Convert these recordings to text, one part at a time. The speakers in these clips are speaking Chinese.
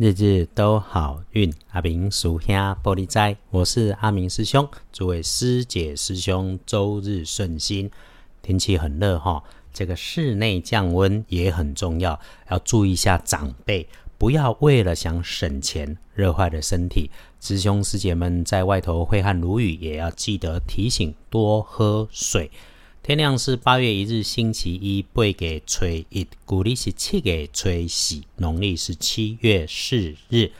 日日都好运，阿明属兄玻璃斋，我是阿明师兄，诸位师姐师兄周日顺心。天气很热哈，这个室内降温也很重要，要注意一下长辈，不要为了想省钱热坏了身体。师兄师姐们在外头挥汗如雨，也要记得提醒多喝水。天亮是八月一日星期一，背给吹一，古历是七给吹喜，农历是七月四日。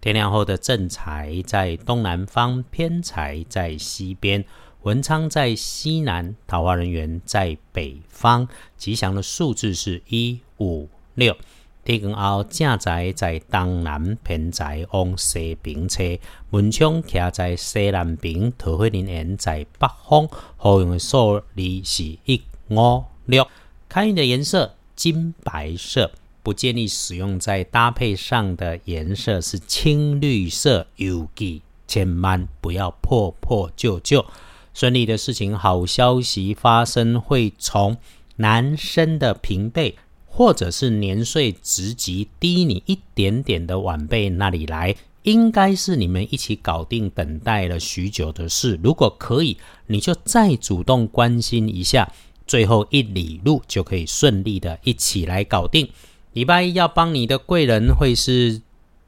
天亮后的正财在东南方，偏财在西边，文昌在西南，桃花人员在北方。吉祥的数字是一五六。天光后，正宅在东南，偏宅往西平车。门窗徛在西南边，桃花林园在北方。好用的数字是一五六。开运的颜色金白色，不建议使用在搭配上的颜色是青绿色。尤其千万不要破破旧旧。顺利的事情，好消息发生会从男生的平辈。或者是年岁职级低你一点点的晚辈那里来，应该是你们一起搞定等待了许久的事。如果可以，你就再主动关心一下，最后一里路就可以顺利的一起来搞定。礼拜一要帮你的贵人会是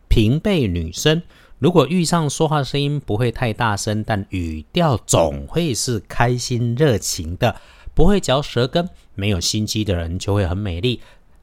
平辈女生，如果遇上说话声音不会太大声，但语调总会是开心热情的，不会嚼舌根，没有心机的人就会很美丽。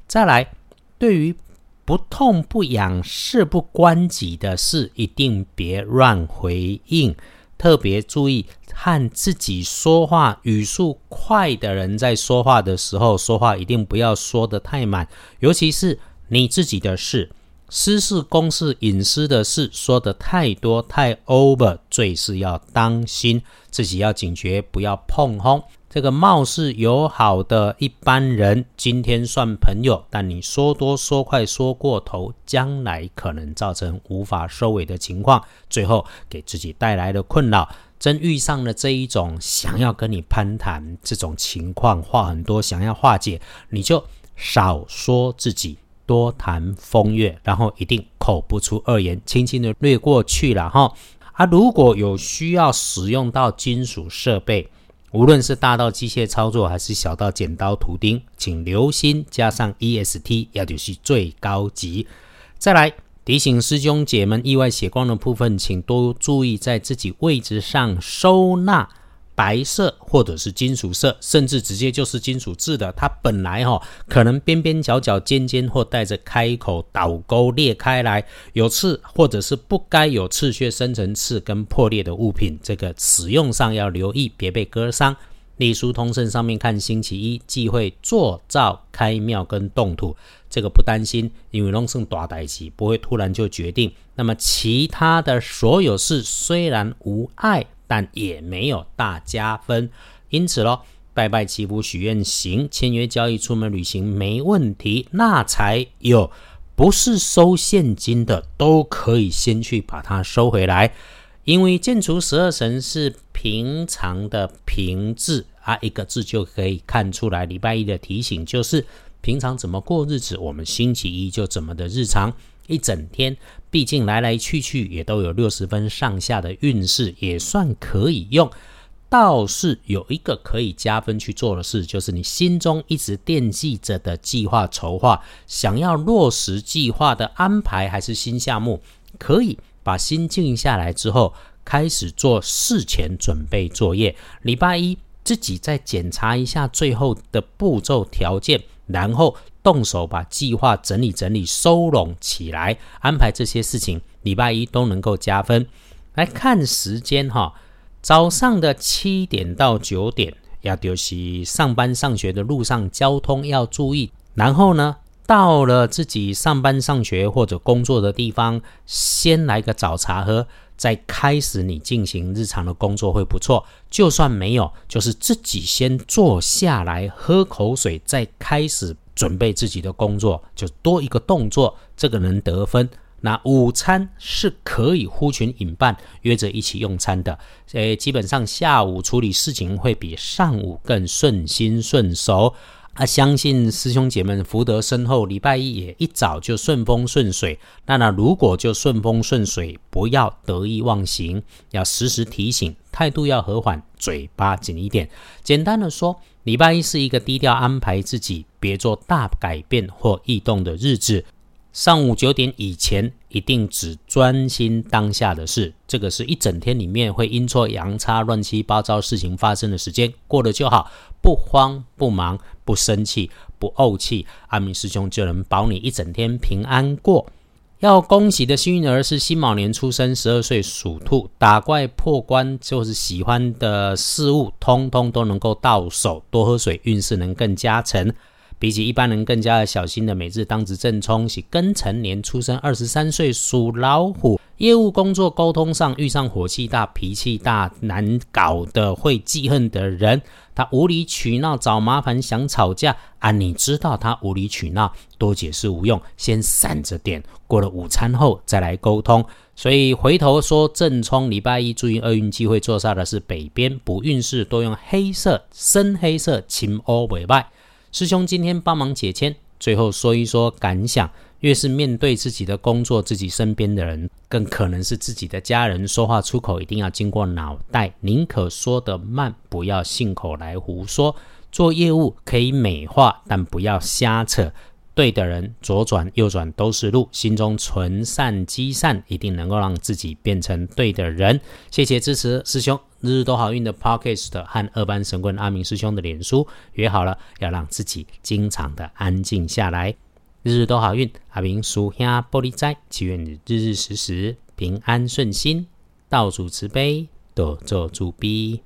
再来，对于不痛不痒、事不关己的事，一定别乱回应。特别注意和自己说话语速快的人在说话的时候，说话一定不要说的太满，尤其是你自己的事、私事、公事、隐私的事，说的太多太 over，最是要当心，自己要警觉，不要碰轰。这个貌似友好的一般人，今天算朋友，但你说多说快说过头，将来可能造成无法收尾的情况，最后给自己带来的困扰。真遇上了这一种想要跟你攀谈这种情况，话很多想要化解，你就少说自己，多谈风月，然后一定口不出恶言，轻轻的略过去了哈。啊，如果有需要使用到金属设备。无论是大到机械操作，还是小到剪刀、图钉，请留心加上 EST，也就是最高级。再来提醒师兄姐们，意外写光的部分，请多注意在自己位置上收纳。白色或者是金属色，甚至直接就是金属制的，它本来哈可能边边角角、尖尖或带着开口倒钩裂开来有刺，或者是不该有刺穴生成刺跟破裂的物品，这个使用上要留意，别被割伤。隶书通胜上面看星期一忌讳做灶、开庙跟动土，这个不担心，因为龙胜大代期不会突然就决定。那么其他的所有事虽然无碍。但也没有大加分，因此咯，拜拜祈福许愿行，签约交易出门旅行没问题，那才有不是收现金的都可以先去把它收回来，因为建除十二神是平常的平字啊，一个字就可以看出来。礼拜一的提醒就是平常怎么过日子，我们星期一就怎么的日常。一整天，毕竟来来去去也都有六十分上下的运势，也算可以用。倒是有一个可以加分去做的事，就是你心中一直惦记着的计划筹划，想要落实计划的安排，还是新项目，可以把心静下来之后，开始做事前准备作业。礼拜一自己再检查一下最后的步骤条件，然后。动手把计划整理整理、收拢起来，安排这些事情，礼拜一都能够加分。来看时间哈，早上的七点到九点，要就是上班上学的路上交通要注意。然后呢，到了自己上班上学或者工作的地方，先来个早茶喝，再开始你进行日常的工作会不错。就算没有，就是自己先坐下来喝口水，再开始。准备自己的工作，就多一个动作，这个能得分。那午餐是可以呼群引伴，约着一起用餐的。诶，基本上下午处理事情会比上午更顺心顺手。啊，相信师兄姐们福德深厚，礼拜一也一早就顺风顺水。那那如果就顺风顺水，不要得意忘形，要时时提醒，态度要和缓，嘴巴紧一点。简单的说，礼拜一是一个低调安排自己，别做大改变或异动的日子。上午九点以前，一定只专心当下的事。这个是一整天里面会阴错阳差、乱七八糟事情发生的时间，过了就好，不慌不忙，不生气，不怄气，阿明师兄就能保你一整天平安过。要恭喜的幸运儿是辛卯年出生，十二岁属兔，打怪破关就是喜欢的事物，通通都能够到手。多喝水，运势能更加成。比起一般人更加的小心的，每日当值正冲是庚辰年出生，二十三岁属老虎，业务工作沟通上遇上火气大、脾气大、难搞的、会记恨的人，他无理取闹找麻烦想吵架啊！你知道他无理取闹，多解释无用，先散着点，过了午餐后再来沟通。所以回头说正冲，礼拜一注意厄运机会坐煞的是北边，不运势多用黑色、深黑色、青欧尾拜。师兄今天帮忙解签，最后说一说感想。越是面对自己的工作，自己身边的人，更可能是自己的家人，说话出口一定要经过脑袋，宁可说得慢，不要信口来胡说。做业务可以美化，但不要瞎扯。对的人，左转右转都是路。心中存善积善，一定能够让自己变成对的人。谢谢支持，师兄日日都好运的 Podcast 和二班神棍阿明师兄的脸书约好了，要让自己经常的安静下来。日日都好运，阿明叔兄玻璃斋，祈愿你日日时时平安顺心，道主慈悲，多做主逼。